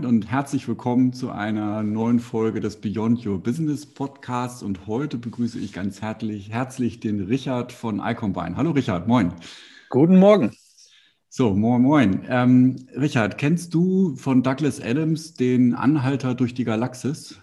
Moin und herzlich willkommen zu einer neuen Folge des Beyond Your Business Podcasts. Und heute begrüße ich ganz herzlich, herzlich den Richard von iCombine. Hallo Richard, moin. Guten Morgen. So, moin, moin. Ähm, Richard, kennst du von Douglas Adams den Anhalter durch die Galaxis?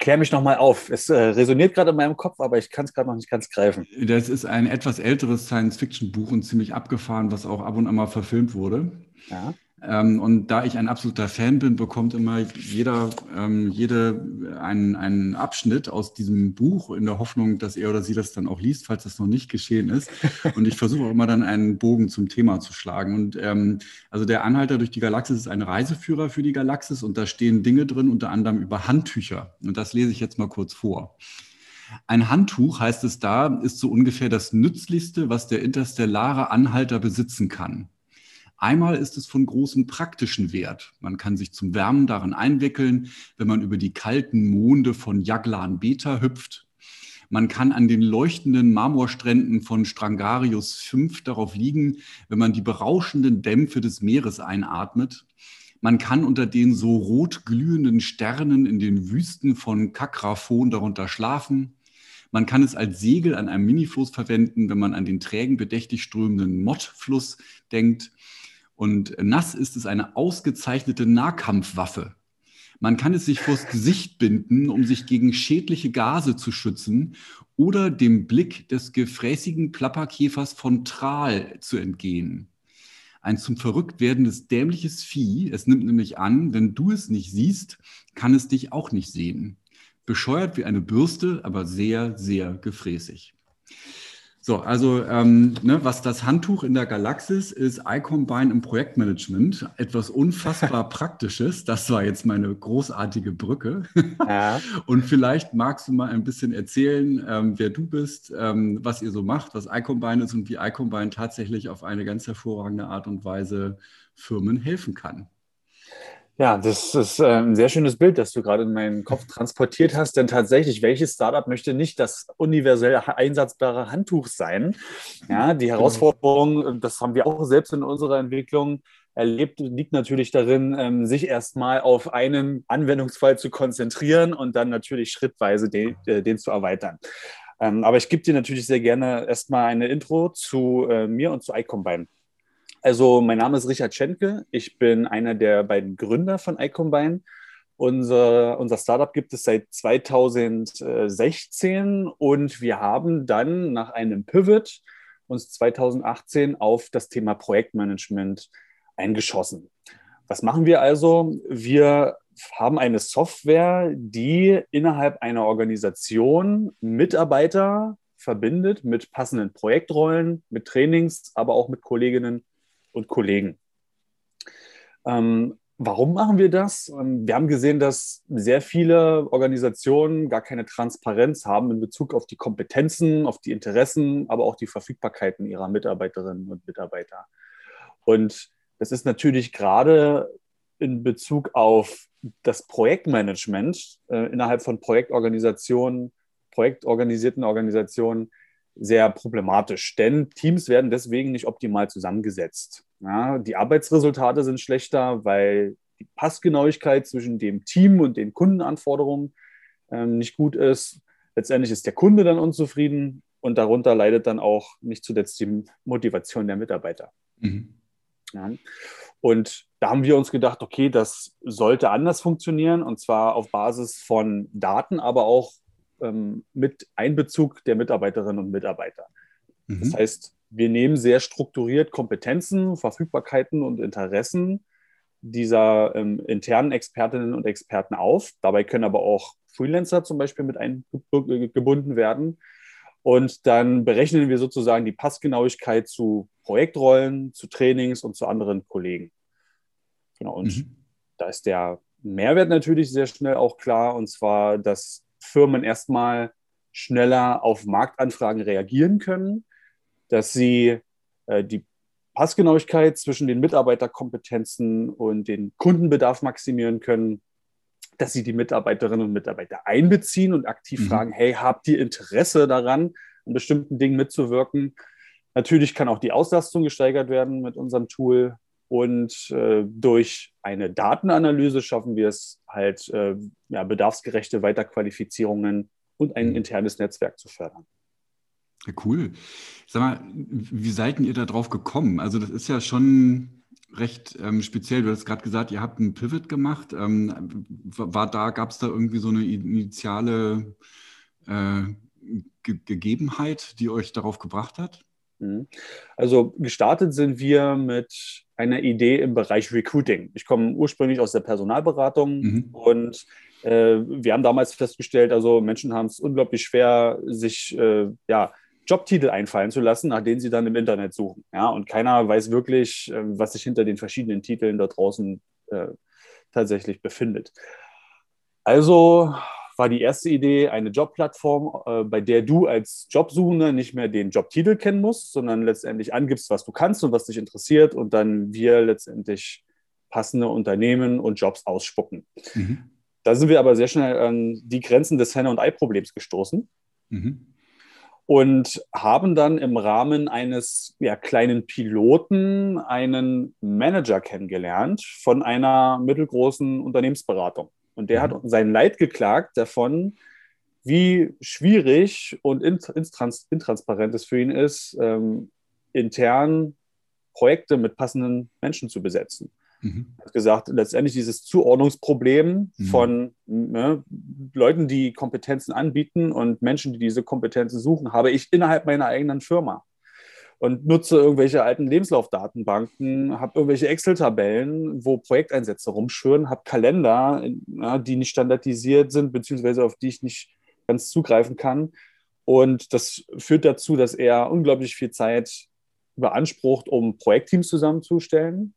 Klär mich nochmal auf. Es äh, resoniert gerade in meinem Kopf, aber ich kann es gerade noch nicht ganz greifen. Das ist ein etwas älteres Science-Fiction-Buch und ziemlich abgefahren, was auch ab und an mal verfilmt wurde. Ja. Ähm, und da ich ein absoluter Fan bin, bekommt immer jeder, ähm, jede einen, einen Abschnitt aus diesem Buch in der Hoffnung, dass er oder sie das dann auch liest, falls das noch nicht geschehen ist. Und ich versuche auch immer dann einen Bogen zum Thema zu schlagen. Und ähm, also der Anhalter durch die Galaxis ist ein Reiseführer für die Galaxis und da stehen Dinge drin, unter anderem über Handtücher. Und das lese ich jetzt mal kurz vor. Ein Handtuch, heißt es da, ist so ungefähr das Nützlichste, was der interstellare Anhalter besitzen kann. Einmal ist es von großem praktischen Wert. Man kann sich zum Wärmen darin einwickeln, wenn man über die kalten Monde von Jaglan Beta hüpft. Man kann an den leuchtenden Marmorstränden von Strangarius 5 darauf liegen, wenn man die berauschenden Dämpfe des Meeres einatmet. Man kann unter den so rot glühenden Sternen in den Wüsten von Kakraphon darunter schlafen. Man kann es als Segel an einem Minifluss verwenden, wenn man an den trägen, bedächtig strömenden Mottfluss denkt. Und nass ist es eine ausgezeichnete Nahkampfwaffe. Man kann es sich vors Gesicht binden, um sich gegen schädliche Gase zu schützen oder dem Blick des gefräßigen Plapperkäfers von Tral zu entgehen. Ein zum verrückt werdendes dämliches Vieh, es nimmt nämlich an, wenn du es nicht siehst, kann es dich auch nicht sehen. Bescheuert wie eine Bürste, aber sehr, sehr gefräßig. So, also ähm, ne, was das Handtuch in der Galaxis ist, iCombine im Projektmanagement. Etwas unfassbar Praktisches. Das war jetzt meine großartige Brücke. Ja. Und vielleicht magst du mal ein bisschen erzählen, ähm, wer du bist, ähm, was ihr so macht, was iCombine ist und wie iCombine tatsächlich auf eine ganz hervorragende Art und Weise Firmen helfen kann. Ja, das ist äh, ein sehr schönes Bild, das du gerade in meinen Kopf transportiert hast. Denn tatsächlich, welches Startup möchte nicht das universell einsatzbare Handtuch sein? Ja, die genau. Herausforderung, das haben wir auch selbst in unserer Entwicklung erlebt, liegt natürlich darin, ähm, sich erstmal auf einen Anwendungsfall zu konzentrieren und dann natürlich schrittweise den, äh, den zu erweitern. Ähm, aber ich gebe dir natürlich sehr gerne erstmal eine Intro zu äh, mir und zu iCombine. Also, mein Name ist Richard Schenke. Ich bin einer der beiden Gründer von iCombine. Unser, unser Startup gibt es seit 2016 und wir haben dann nach einem Pivot uns 2018 auf das Thema Projektmanagement eingeschossen. Was machen wir also? Wir haben eine Software, die innerhalb einer Organisation Mitarbeiter verbindet mit passenden Projektrollen, mit Trainings, aber auch mit Kolleginnen und Kollegen. Ähm, warum machen wir das? Ähm, wir haben gesehen, dass sehr viele Organisationen gar keine Transparenz haben in Bezug auf die Kompetenzen, auf die Interessen, aber auch die Verfügbarkeiten ihrer Mitarbeiterinnen und Mitarbeiter. Und das ist natürlich gerade in Bezug auf das Projektmanagement äh, innerhalb von Projektorganisationen, projektorganisierten Organisationen sehr problematisch, denn Teams werden deswegen nicht optimal zusammengesetzt. Ja, die Arbeitsresultate sind schlechter, weil die Passgenauigkeit zwischen dem Team und den Kundenanforderungen ähm, nicht gut ist. Letztendlich ist der Kunde dann unzufrieden und darunter leidet dann auch nicht zuletzt die Motivation der Mitarbeiter. Mhm. Ja. Und da haben wir uns gedacht, okay, das sollte anders funktionieren und zwar auf Basis von Daten, aber auch ähm, mit Einbezug der Mitarbeiterinnen und Mitarbeiter. Mhm. Das heißt, wir nehmen sehr strukturiert Kompetenzen, Verfügbarkeiten und Interessen dieser ähm, internen Expertinnen und Experten auf. Dabei können aber auch Freelancer zum Beispiel mit eingebunden werden. Und dann berechnen wir sozusagen die Passgenauigkeit zu Projektrollen, zu Trainings und zu anderen Kollegen. Genau. Und mhm. da ist der Mehrwert natürlich sehr schnell auch klar. Und zwar, dass Firmen erstmal schneller auf Marktanfragen reagieren können, dass sie äh, die Passgenauigkeit zwischen den Mitarbeiterkompetenzen und den Kundenbedarf maximieren können, dass sie die Mitarbeiterinnen und Mitarbeiter einbeziehen und aktiv mhm. fragen, hey, habt ihr Interesse daran, an bestimmten Dingen mitzuwirken? Natürlich kann auch die Auslastung gesteigert werden mit unserem Tool. Und äh, durch eine Datenanalyse schaffen wir es halt, äh, ja, bedarfsgerechte Weiterqualifizierungen und ein mhm. internes Netzwerk zu fördern. Ja, cool. Sag mal, wie seid ihr da drauf gekommen? Also das ist ja schon recht ähm, speziell. Du hast gerade gesagt, ihr habt einen Pivot gemacht. Ähm, war da, gab es da irgendwie so eine initiale äh, Ge Gegebenheit, die euch darauf gebracht hat? Mhm. Also gestartet sind wir mit einer Idee im Bereich Recruiting. Ich komme ursprünglich aus der Personalberatung mhm. und äh, wir haben damals festgestellt, also Menschen haben es unglaublich schwer, sich äh, ja, Jobtitel einfallen zu lassen, nach denen sie dann im Internet suchen. Ja, und keiner weiß wirklich, äh, was sich hinter den verschiedenen Titeln da draußen äh, tatsächlich befindet. Also war die erste Idee eine Jobplattform, äh, bei der du als Jobsuchender nicht mehr den Jobtitel kennen musst, sondern letztendlich angibst, was du kannst und was dich interessiert und dann wir letztendlich passende Unternehmen und Jobs ausspucken. Mhm. Da sind wir aber sehr schnell an die Grenzen des Henne- und Ei-Problems gestoßen. Mhm. Und haben dann im Rahmen eines ja, kleinen Piloten einen Manager kennengelernt von einer mittelgroßen Unternehmensberatung. Und der hat mhm. sein Leid geklagt davon, wie schwierig und intrans intransparent es für ihn ist, ähm, intern Projekte mit passenden Menschen zu besetzen. Mhm. Er hat gesagt, letztendlich dieses Zuordnungsproblem mhm. von ne, Leuten, die Kompetenzen anbieten und Menschen, die diese Kompetenzen suchen, habe ich innerhalb meiner eigenen Firma und nutze irgendwelche alten Lebenslaufdatenbanken, habe irgendwelche Excel-Tabellen, wo Projekteinsätze rumschwören, habe Kalender, die nicht standardisiert sind, beziehungsweise auf die ich nicht ganz zugreifen kann. Und das führt dazu, dass er unglaublich viel Zeit beansprucht, um Projektteams zusammenzustellen.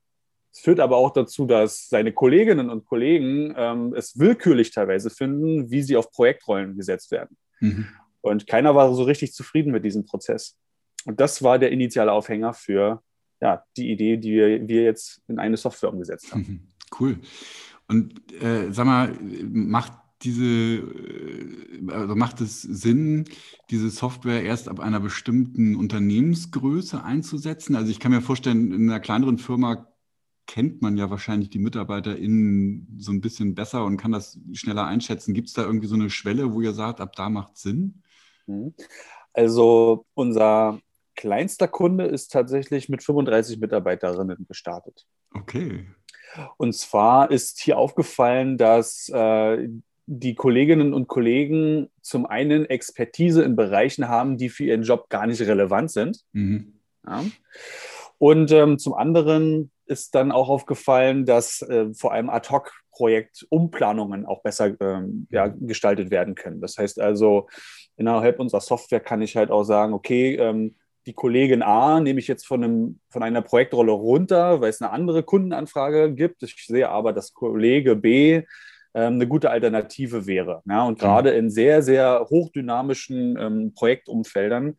Es führt aber auch dazu, dass seine Kolleginnen und Kollegen ähm, es willkürlich teilweise finden, wie sie auf Projektrollen gesetzt werden. Mhm. Und keiner war so richtig zufrieden mit diesem Prozess. Und das war der initiale Aufhänger für ja, die Idee, die wir, wir jetzt in eine Software umgesetzt haben. Mhm. Cool. Und äh, sag mal, macht diese, äh, also macht es Sinn, diese Software erst ab einer bestimmten Unternehmensgröße einzusetzen? Also ich kann mir vorstellen, in einer kleineren Firma kennt man ja wahrscheinlich die MitarbeiterInnen so ein bisschen besser und kann das schneller einschätzen. Gibt es da irgendwie so eine Schwelle, wo ihr sagt, ab da macht Sinn? Mhm. Also unser kleinster Kunde ist tatsächlich mit 35 Mitarbeiterinnen gestartet. Okay. Und zwar ist hier aufgefallen, dass äh, die Kolleginnen und Kollegen zum einen Expertise in Bereichen haben, die für ihren Job gar nicht relevant sind. Mhm. Ja. Und ähm, zum anderen ist dann auch aufgefallen, dass äh, vor allem Ad-Hoc-Projekt-Umplanungen auch besser ähm, ja, gestaltet werden können. Das heißt also, innerhalb unserer Software kann ich halt auch sagen, okay, ähm, die Kollegin A nehme ich jetzt von, einem, von einer Projektrolle runter, weil es eine andere Kundenanfrage gibt. Ich sehe aber, dass Kollege B ähm, eine gute Alternative wäre. Ja, und mhm. gerade in sehr, sehr hochdynamischen ähm, Projektumfeldern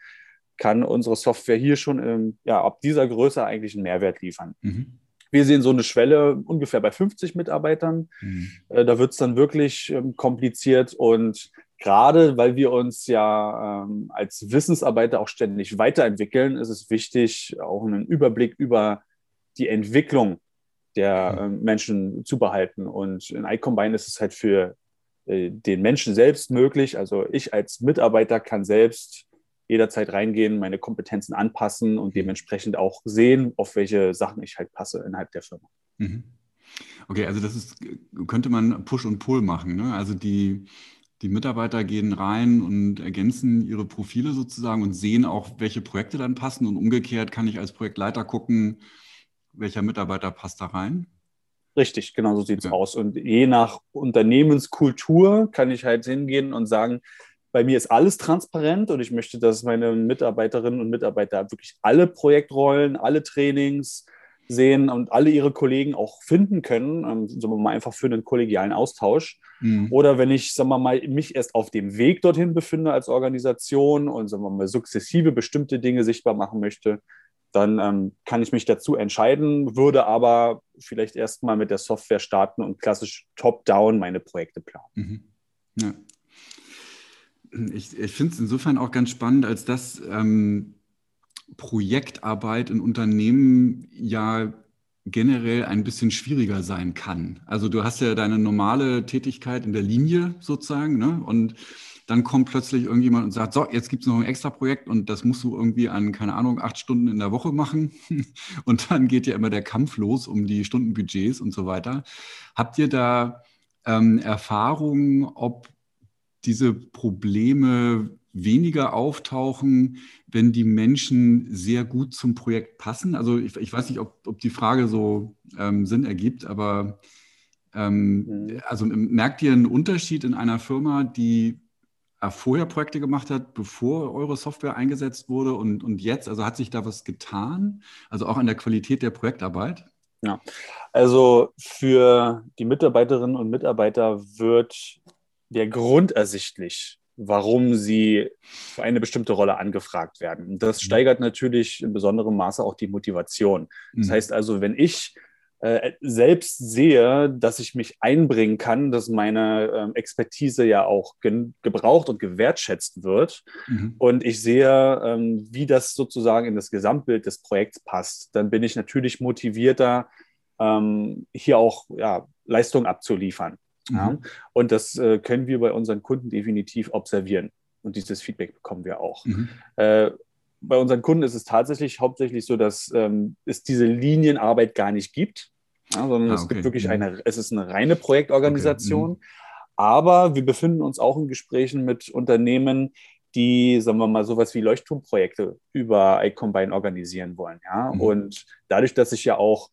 kann unsere Software hier schon ähm, ja, ab dieser Größe eigentlich einen Mehrwert liefern. Mhm. Wir sehen so eine Schwelle ungefähr bei 50 Mitarbeitern. Mhm. Äh, da wird es dann wirklich ähm, kompliziert und gerade weil wir uns ja ähm, als Wissensarbeiter auch ständig weiterentwickeln, ist es wichtig, auch einen Überblick über die Entwicklung der äh, Menschen zu behalten. Und in iCombine ist es halt für äh, den Menschen selbst möglich. Also ich als Mitarbeiter kann selbst jederzeit reingehen, meine Kompetenzen anpassen und mhm. dementsprechend auch sehen, auf welche Sachen ich halt passe innerhalb der Firma. Mhm. Okay, also das ist, könnte man Push und Pull machen. Ne? Also die, die Mitarbeiter gehen rein und ergänzen ihre Profile sozusagen und sehen auch, welche Projekte dann passen. Und umgekehrt kann ich als Projektleiter gucken, welcher Mitarbeiter passt da rein. Richtig, genau so sieht es ja. aus. Und je nach Unternehmenskultur kann ich halt hingehen und sagen, bei mir ist alles transparent und ich möchte, dass meine Mitarbeiterinnen und Mitarbeiter wirklich alle Projektrollen, alle Trainings, sehen und alle ihre Kollegen auch finden können, ähm, sagen wir mal einfach für einen kollegialen Austausch. Mhm. Oder wenn ich, sagen wir mal, mich erst auf dem Weg dorthin befinde als Organisation und sagen wir mal sukzessive bestimmte Dinge sichtbar machen möchte, dann ähm, kann ich mich dazu entscheiden, würde aber vielleicht erstmal mit der Software starten und klassisch top-down meine Projekte planen. Mhm. Ja. Ich, ich finde es insofern auch ganz spannend, als dass ähm, Projektarbeit in Unternehmen ja generell ein bisschen schwieriger sein kann. Also du hast ja deine normale Tätigkeit in der Linie sozusagen, ne? Und dann kommt plötzlich irgendjemand und sagt, so, jetzt gibt es noch ein extra Projekt und das musst du irgendwie an, keine Ahnung, acht Stunden in der Woche machen. Und dann geht ja immer der Kampf los um die Stundenbudgets und so weiter. Habt ihr da ähm, Erfahrungen, ob diese Probleme weniger auftauchen, wenn die Menschen sehr gut zum Projekt passen? Also ich, ich weiß nicht, ob, ob, die Frage so ähm, Sinn ergibt, aber ähm, mhm. also merkt ihr einen Unterschied in einer Firma, die vorher Projekte gemacht hat, bevor eure Software eingesetzt wurde und, und jetzt? Also hat sich da was getan? Also auch an der Qualität der Projektarbeit? Ja, also für die Mitarbeiterinnen und Mitarbeiter wird der Grund ersichtlich, warum sie für eine bestimmte Rolle angefragt werden. Das mhm. steigert natürlich in besonderem Maße auch die Motivation. Das mhm. heißt also, wenn ich äh, selbst sehe, dass ich mich einbringen kann, dass meine äh, Expertise ja auch gebraucht und gewertschätzt wird mhm. und ich sehe, ähm, wie das sozusagen in das Gesamtbild des Projekts passt, dann bin ich natürlich motivierter, ähm, hier auch ja, Leistung abzuliefern. Mhm. Ja? Und das äh, können wir bei unseren Kunden definitiv observieren. Und dieses Feedback bekommen wir auch. Mhm. Äh, bei unseren Kunden ist es tatsächlich hauptsächlich so, dass ähm, es diese Linienarbeit gar nicht gibt, ja, sondern ah, okay. es gibt wirklich mhm. eine, es ist eine reine Projektorganisation. Okay. Mhm. Aber wir befinden uns auch in Gesprächen mit Unternehmen, die, sagen wir mal, sowas wie Leuchtturmprojekte über iCombine organisieren wollen. Ja? Mhm. Und dadurch, dass ich ja auch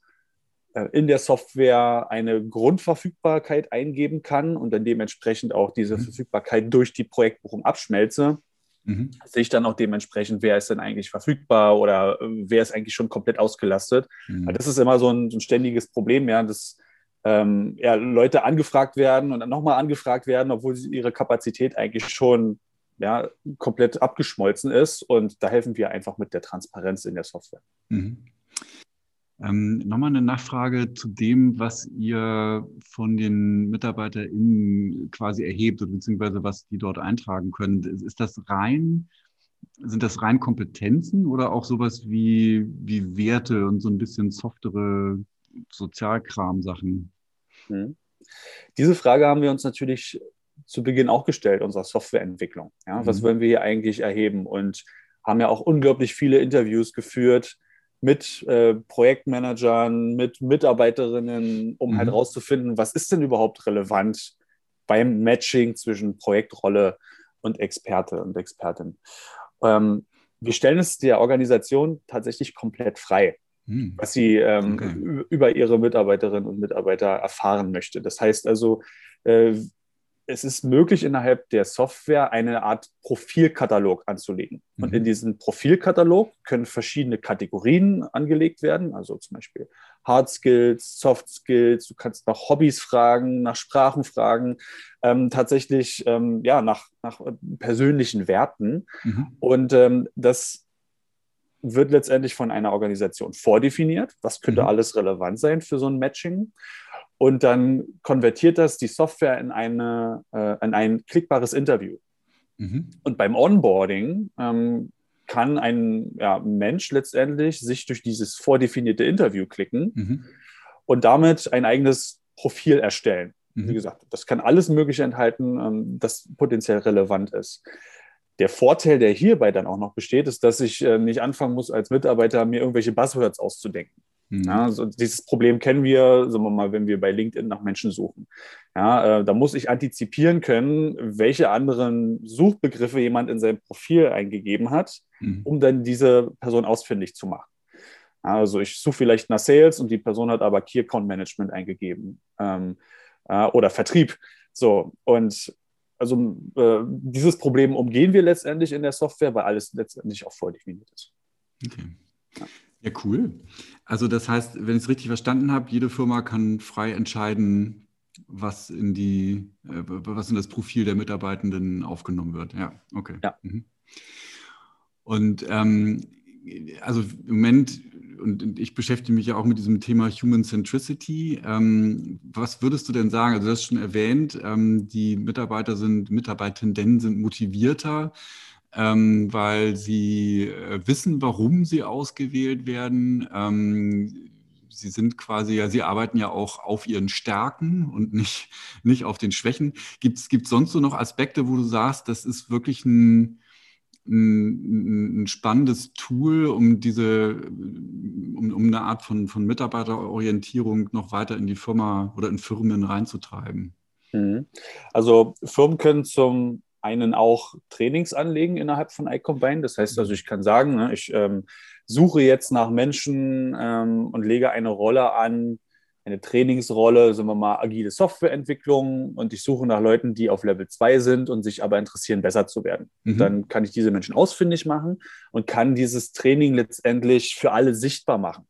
in der Software eine Grundverfügbarkeit eingeben kann und dann dementsprechend auch diese mhm. Verfügbarkeit durch die Projektbuchung abschmelze, mhm. sehe ich dann auch dementsprechend, wer ist denn eigentlich verfügbar oder äh, wer ist eigentlich schon komplett ausgelastet. Mhm. Das ist immer so ein, ein ständiges Problem, ja, dass ähm, ja, Leute angefragt werden und dann nochmal angefragt werden, obwohl ihre Kapazität eigentlich schon ja, komplett abgeschmolzen ist. Und da helfen wir einfach mit der Transparenz in der Software. Mhm. Ähm, Nochmal eine Nachfrage zu dem, was ihr von den MitarbeiterInnen quasi erhebt, beziehungsweise was die dort eintragen können. Ist das rein, sind das rein Kompetenzen oder auch sowas wie, wie Werte und so ein bisschen softere Sozialkram-Sachen? Hm. Diese Frage haben wir uns natürlich zu Beginn auch gestellt, unserer Softwareentwicklung. Ja, was mhm. wollen wir hier eigentlich erheben? Und haben ja auch unglaublich viele Interviews geführt mit äh, Projektmanagern, mit Mitarbeiterinnen, um halt mhm. halt rauszufinden, was ist denn überhaupt relevant beim Matching zwischen Projektrolle und Experte und Expertin. Ähm, wir stellen es der Organisation tatsächlich komplett frei, mhm. was sie ähm, okay. über ihre Mitarbeiterinnen und Mitarbeiter erfahren möchte. Das heißt also, äh, es ist möglich, innerhalb der Software eine Art Profilkatalog anzulegen. Mhm. Und in diesem Profilkatalog können verschiedene Kategorien angelegt werden, also zum Beispiel Hard Skills, Soft Skills, du kannst nach Hobbys fragen, nach Sprachen fragen, ähm, tatsächlich ähm, ja, nach, nach äh, persönlichen Werten. Mhm. Und ähm, das wird letztendlich von einer Organisation vordefiniert. Was könnte mhm. alles relevant sein für so ein Matching? Und dann konvertiert das die Software in, eine, äh, in ein klickbares Interview. Mhm. Und beim Onboarding ähm, kann ein ja, Mensch letztendlich sich durch dieses vordefinierte Interview klicken mhm. und damit ein eigenes Profil erstellen. Mhm. Wie gesagt, das kann alles Mögliche enthalten, ähm, das potenziell relevant ist. Der Vorteil, der hierbei dann auch noch besteht, ist, dass ich äh, nicht anfangen muss, als Mitarbeiter mir irgendwelche Buzzwords auszudenken. Mhm. Ja, so dieses Problem kennen wir, sagen wir mal, wenn wir bei LinkedIn nach Menschen suchen. Ja, äh, da muss ich antizipieren können, welche anderen Suchbegriffe jemand in sein Profil eingegeben hat, mhm. um dann diese Person ausfindig zu machen. Also ich suche vielleicht nach Sales und die Person hat aber Key Account Management eingegeben ähm, äh, oder Vertrieb. So, und also äh, dieses Problem umgehen wir letztendlich in der Software, weil alles letztendlich auch vordefiniert ist. Okay. Ja. Ja, cool. Also das heißt, wenn ich es richtig verstanden habe, jede Firma kann frei entscheiden, was in die, äh, was in das Profil der Mitarbeitenden aufgenommen wird. Ja, okay. Ja. Mhm. Und ähm, also im Moment, und ich beschäftige mich ja auch mit diesem Thema Human Centricity. Ähm, was würdest du denn sagen? Also du hast schon erwähnt, ähm, die Mitarbeiter sind, Mitarbeitenden sind motivierter ähm, weil sie äh, wissen, warum sie ausgewählt werden. Ähm, Sie sind quasi ja, Sie arbeiten ja auch auf Ihren Stärken und nicht, nicht auf den Schwächen. Gibt es sonst so noch Aspekte, wo du sagst, das ist wirklich ein, ein, ein spannendes Tool, um diese, um, um eine Art von, von Mitarbeiterorientierung noch weiter in die Firma oder in Firmen reinzutreiben? Mhm. Also Firmen können zum einen auch Trainings anlegen innerhalb von iCombine. Das heißt also, ich kann sagen, ne, ich ähm, suche jetzt nach Menschen ähm, und lege eine Rolle an, eine Trainingsrolle, sagen wir mal, agile Softwareentwicklung und ich suche nach Leuten, die auf Level 2 sind und sich aber interessieren, besser zu werden. Mhm. Dann kann ich diese Menschen ausfindig machen und kann dieses Training letztendlich für alle sichtbar machen.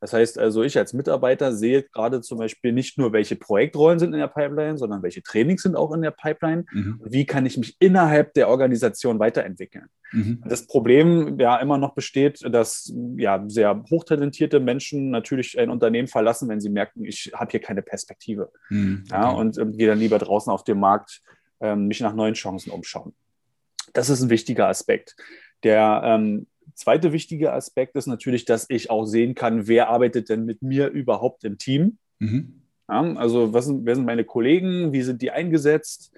Das heißt also, ich als Mitarbeiter sehe gerade zum Beispiel nicht nur, welche Projektrollen sind in der Pipeline, sondern welche Trainings sind auch in der Pipeline mhm. und wie kann ich mich innerhalb der Organisation weiterentwickeln. Mhm. Das Problem ja immer noch besteht, dass ja sehr hochtalentierte Menschen natürlich ein Unternehmen verlassen, wenn sie merken, ich habe hier keine Perspektive. Mhm. Okay. Ja, und ähm, gehe dann lieber draußen auf dem Markt ähm, mich nach neuen Chancen umschauen. Das ist ein wichtiger Aspekt. Der ähm, zweite wichtige Aspekt ist natürlich, dass ich auch sehen kann, wer arbeitet denn mit mir überhaupt im Team. Mhm. Ja, also was sind, wer sind meine Kollegen, wie sind die eingesetzt?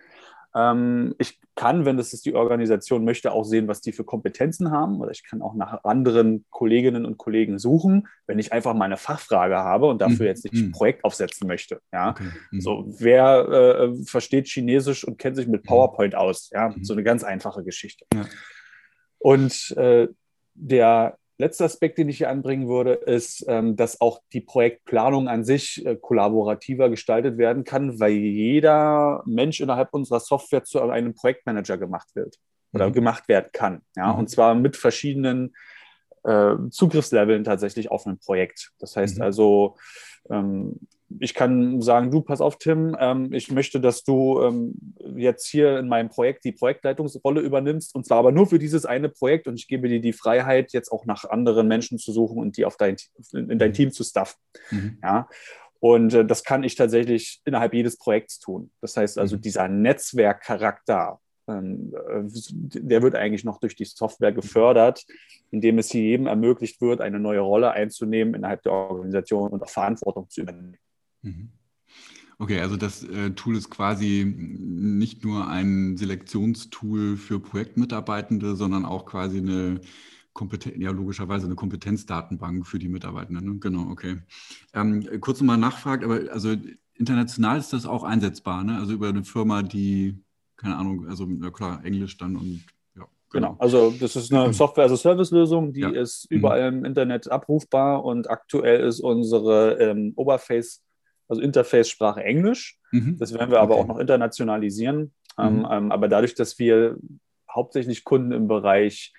Ähm, ich kann, wenn das die Organisation möchte, auch sehen, was die für Kompetenzen haben. Oder ich kann auch nach anderen Kolleginnen und Kollegen suchen, wenn ich einfach mal eine Fachfrage habe und dafür mhm. jetzt nicht ein mhm. Projekt aufsetzen möchte. Ja? Okay. Mhm. So, wer äh, versteht Chinesisch und kennt sich mit mhm. PowerPoint aus? Ja, mhm. so eine ganz einfache Geschichte. Ja. Und äh, der letzte Aspekt, den ich hier anbringen würde, ist, ähm, dass auch die Projektplanung an sich äh, kollaborativer gestaltet werden kann, weil jeder Mensch innerhalb unserer Software zu einem Projektmanager gemacht wird oder mhm. gemacht werden kann. Ja? Mhm. Und zwar mit verschiedenen äh, Zugriffsleveln tatsächlich auf ein Projekt. Das heißt mhm. also, ähm, ich kann sagen, du, pass auf, Tim, ähm, ich möchte, dass du ähm, jetzt hier in meinem Projekt die Projektleitungsrolle übernimmst und zwar aber nur für dieses eine Projekt und ich gebe dir die Freiheit, jetzt auch nach anderen Menschen zu suchen und die auf dein, in dein mhm. Team zu staffen. Mhm. Ja. Und äh, das kann ich tatsächlich innerhalb jedes Projekts tun. Das heißt also, mhm. dieser Netzwerkcharakter, ähm, äh, der wird eigentlich noch durch die Software gefördert, indem es jedem ermöglicht wird, eine neue Rolle einzunehmen innerhalb der Organisation und auch Verantwortung zu übernehmen. Mhm. Okay, also das äh, Tool ist quasi nicht nur ein Selektionstool für Projektmitarbeitende, sondern auch quasi eine Kompeten ja, logischerweise eine Kompetenzdatenbank für die Mitarbeitenden. Ne? Genau, okay. Ähm, kurz nochmal nachfragt, aber also international ist das auch einsetzbar, ne? Also über eine Firma, die, keine Ahnung, also klar, Englisch dann und ja. Genau. genau. Also das ist eine Software-as-a-Service-Lösung, die ja. ist überall im Internet abrufbar und aktuell ist unsere ähm, Oberface also Interface-Sprache Englisch. Mhm. Das werden wir aber auch noch internationalisieren. Ähm, mhm. Ähm, aber dadurch, dass wir hauptsächlich Kunden im Bereich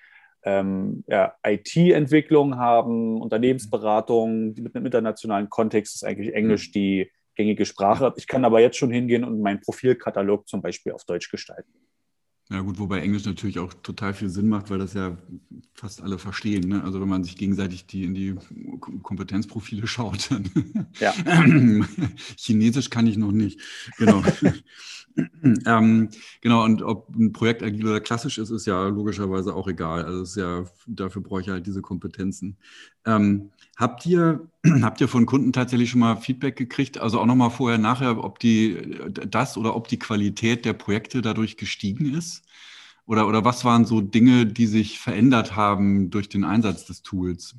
ähm, ja, IT-Entwicklung haben, Unternehmensberatung, die mit einem internationalen Kontext ist eigentlich Englisch mhm. die gängige Sprache. Ich kann aber jetzt schon hingehen und meinen Profilkatalog zum Beispiel auf Deutsch gestalten. Ja gut, wobei Englisch natürlich auch total viel Sinn macht, weil das ja fast alle verstehen. Ne? Also wenn man sich gegenseitig die in die Kompetenzprofile schaut, dann ja. Chinesisch kann ich noch nicht. Genau. ähm, genau, und ob ein Projekt agil oder klassisch ist, ist ja logischerweise auch egal. Also ist ja, dafür brauche ich halt diese Kompetenzen. Ähm, habt ihr, habt ihr von Kunden tatsächlich schon mal Feedback gekriegt? Also auch nochmal vorher, nachher, ob die das oder ob die Qualität der Projekte dadurch gestiegen ist? Oder, oder was waren so Dinge, die sich verändert haben durch den Einsatz des Tools?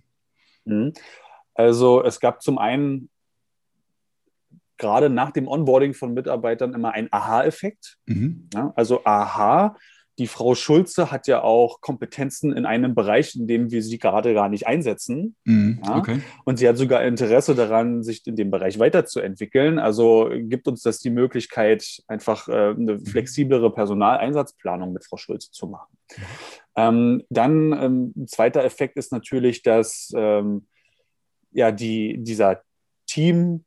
Mhm. Also es gab zum einen gerade nach dem Onboarding von Mitarbeitern immer ein Aha-Effekt. Mhm. Ja, also Aha, die Frau Schulze hat ja auch Kompetenzen in einem Bereich, in dem wir sie gerade gar nicht einsetzen. Mhm, ja? okay. Und sie hat sogar Interesse daran, sich in dem Bereich weiterzuentwickeln. Also gibt uns das die Möglichkeit, einfach äh, eine mhm. flexiblere Personaleinsatzplanung mit Frau Schulze zu machen. Ähm, dann ähm, ein zweiter Effekt ist natürlich, dass ähm, ja, die, dieser Team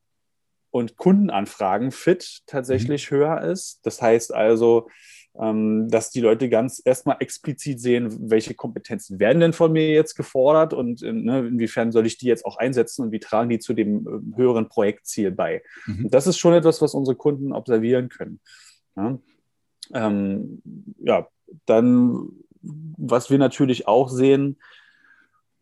und Kundenanfragen fit tatsächlich mhm. höher ist. Das heißt also, dass die Leute ganz erstmal explizit sehen, welche Kompetenzen werden denn von mir jetzt gefordert und äh, ne, inwiefern soll ich die jetzt auch einsetzen und wie tragen die zu dem äh, höheren Projektziel bei. Mhm. das ist schon etwas, was unsere Kunden observieren können. Ja, ähm, ja dann, was wir natürlich auch sehen,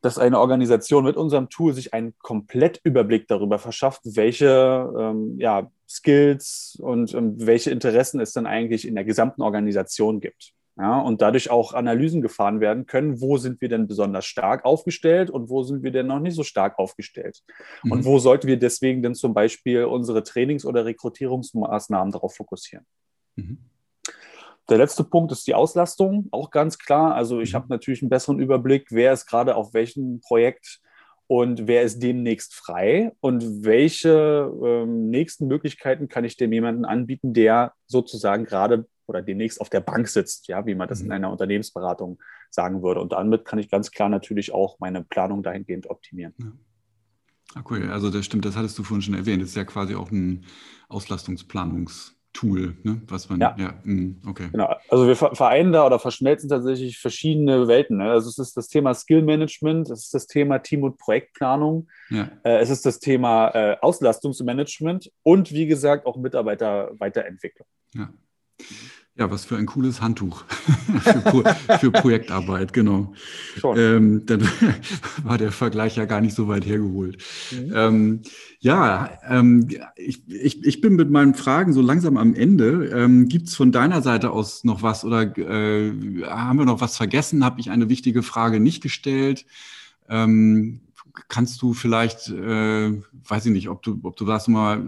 dass eine Organisation mit unserem Tool sich einen Komplettüberblick darüber verschafft, welche ähm, ja, Skills und ähm, welche Interessen es dann eigentlich in der gesamten Organisation gibt. Ja, und dadurch auch Analysen gefahren werden können, wo sind wir denn besonders stark aufgestellt und wo sind wir denn noch nicht so stark aufgestellt. Mhm. Und wo sollten wir deswegen denn zum Beispiel unsere Trainings- oder Rekrutierungsmaßnahmen darauf fokussieren. Mhm. Der letzte Punkt ist die Auslastung, auch ganz klar. Also ich mhm. habe natürlich einen besseren Überblick, wer ist gerade auf welchem Projekt und wer ist demnächst frei und welche ähm, nächsten Möglichkeiten kann ich dem jemanden anbieten, der sozusagen gerade oder demnächst auf der Bank sitzt, ja, wie man das mhm. in einer Unternehmensberatung sagen würde. Und damit kann ich ganz klar natürlich auch meine Planung dahingehend optimieren. Ja. Ah, cool. Also das stimmt, das hattest du vorhin schon erwähnt. Das ist ja quasi auch ein Auslastungsplanungs- Tool, ne? was man, ja, ja hm, okay. Genau, also wir vereinen da oder verschmelzen tatsächlich verschiedene Welten. Ne? Also es ist das Thema Skill Management, es ist das Thema Team- und Projektplanung, ja. äh, es ist das Thema äh, Auslastungsmanagement und wie gesagt auch Mitarbeiterweiterentwicklung. Ja. Ja, was für ein cooles Handtuch für, Pro für, Projektarbeit, genau. Ähm, dann war der Vergleich ja gar nicht so weit hergeholt. Mhm. Ähm, ja, ähm, ich, ich, ich bin mit meinen Fragen so langsam am Ende. Ähm, Gibt es von deiner Seite aus noch was oder äh, haben wir noch was vergessen? Habe ich eine wichtige Frage nicht gestellt? Ähm, kannst du vielleicht, äh, weiß ich nicht, ob du, ob du das mal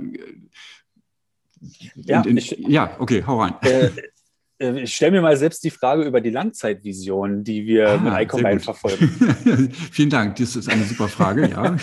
ja, in, ich, ja, okay, hau rein. Äh, äh, ich stelle mir mal selbst die Frage über die Langzeitvision, die wir ah, mit Icombine verfolgen. Vielen Dank, das ist eine super Frage, ja.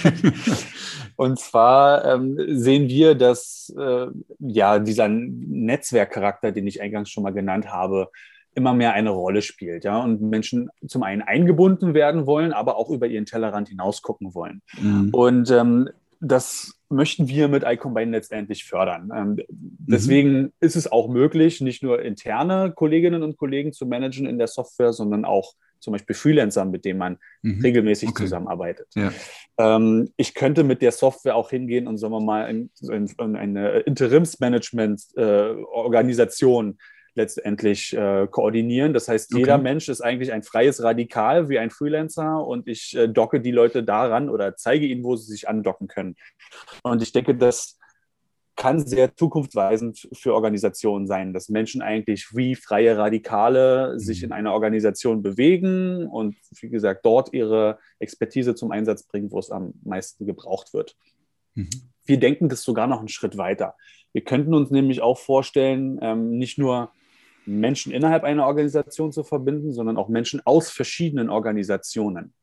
Und zwar ähm, sehen wir, dass äh, ja dieser Netzwerkcharakter, den ich eingangs schon mal genannt habe, immer mehr eine Rolle spielt, ja, und Menschen zum einen eingebunden werden wollen, aber auch über ihren Tellerrand hinaus gucken wollen. Mhm. Und ähm, das möchten wir mit iCombine letztendlich fördern. Ähm, mhm. deswegen ist es auch möglich, nicht nur interne Kolleginnen und Kollegen zu managen in der Software, sondern auch zum Beispiel Freelancer, mit denen man mhm. regelmäßig okay. zusammenarbeitet. Ja. Ähm, ich könnte mit der Software auch hingehen und sagen wir mal in, in, in eine Interimsmanagement-Organisation äh, letztendlich äh, koordinieren. Das heißt, jeder okay. Mensch ist eigentlich ein freies Radikal wie ein Freelancer und ich äh, docke die Leute daran oder zeige ihnen, wo sie sich andocken können. Und ich denke, das kann sehr zukunftsweisend für Organisationen sein, dass Menschen eigentlich wie freie Radikale mhm. sich in einer Organisation bewegen und, wie gesagt, dort ihre Expertise zum Einsatz bringen, wo es am meisten gebraucht wird. Mhm. Wir denken das sogar noch einen Schritt weiter. Wir könnten uns nämlich auch vorstellen, ähm, nicht nur Menschen innerhalb einer Organisation zu verbinden, sondern auch Menschen aus verschiedenen Organisationen.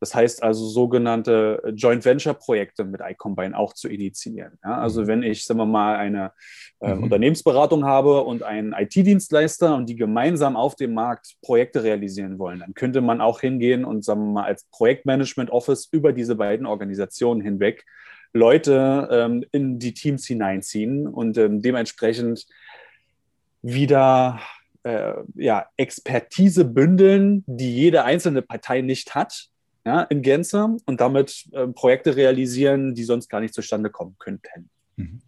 Das heißt also sogenannte Joint Venture Projekte mit iCombine auch zu initiieren. Ja, also mhm. wenn ich, sagen wir mal, eine äh, mhm. Unternehmensberatung habe und einen IT-Dienstleister und die gemeinsam auf dem Markt Projekte realisieren wollen, dann könnte man auch hingehen und, sagen wir mal, als Projektmanagement Office über diese beiden Organisationen hinweg Leute ähm, in die Teams hineinziehen und ähm, dementsprechend wieder äh, ja, Expertise bündeln, die jede einzelne Partei nicht hat, ja, in Gänze und damit äh, Projekte realisieren, die sonst gar nicht zustande kommen könnten. Mhm.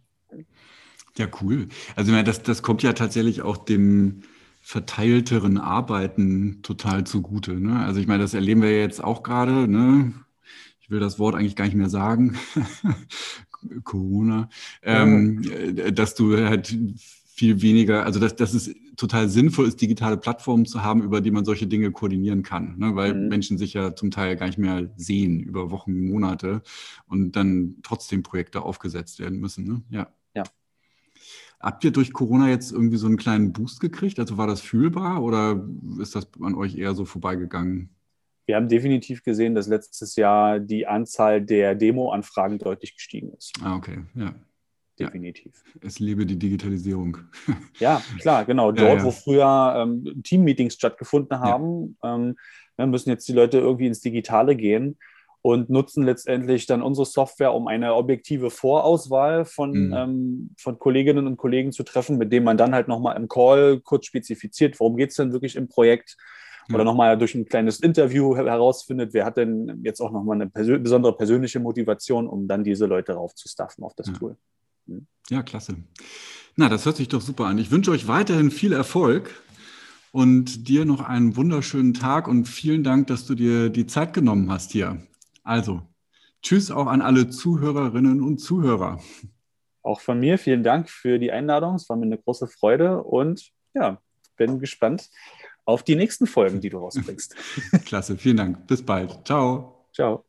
Ja, cool. Also das, das kommt ja tatsächlich auch dem verteilteren Arbeiten total zugute. Ne? Also ich meine, das erleben wir jetzt auch gerade. Ne? Ich will das Wort eigentlich gar nicht mehr sagen. Corona. Ähm, äh, dass du halt viel weniger, also dass, dass es total sinnvoll ist, digitale Plattformen zu haben, über die man solche Dinge koordinieren kann, ne? weil mhm. Menschen sich ja zum Teil gar nicht mehr sehen über Wochen, Monate und dann trotzdem Projekte aufgesetzt werden müssen. Ne? Ja. ja. Habt ihr durch Corona jetzt irgendwie so einen kleinen Boost gekriegt? Also war das fühlbar oder ist das an euch eher so vorbeigegangen? Wir haben definitiv gesehen, dass letztes Jahr die Anzahl der Demo-Anfragen deutlich gestiegen ist. Ah, okay, ja definitiv. Ja, es lebe die Digitalisierung. Ja, klar, genau. Dort, ja, ja. wo früher ähm, Teammeetings stattgefunden haben, ähm, müssen jetzt die Leute irgendwie ins Digitale gehen und nutzen letztendlich dann unsere Software, um eine objektive Vorauswahl von, mhm. ähm, von Kolleginnen und Kollegen zu treffen, mit dem man dann halt nochmal im Call kurz spezifiziert, worum geht es denn wirklich im Projekt oder nochmal durch ein kleines Interview herausfindet, wer hat denn jetzt auch nochmal eine persö besondere persönliche Motivation, um dann diese Leute raufzustaffen auf das ja. Tool. Ja, klasse. Na, das hört sich doch super an. Ich wünsche euch weiterhin viel Erfolg und dir noch einen wunderschönen Tag und vielen Dank, dass du dir die Zeit genommen hast hier. Also, tschüss auch an alle Zuhörerinnen und Zuhörer. Auch von mir vielen Dank für die Einladung. Es war mir eine große Freude und ja, bin gespannt auf die nächsten Folgen, die du rausbringst. Klasse, vielen Dank. Bis bald. Ciao. Ciao.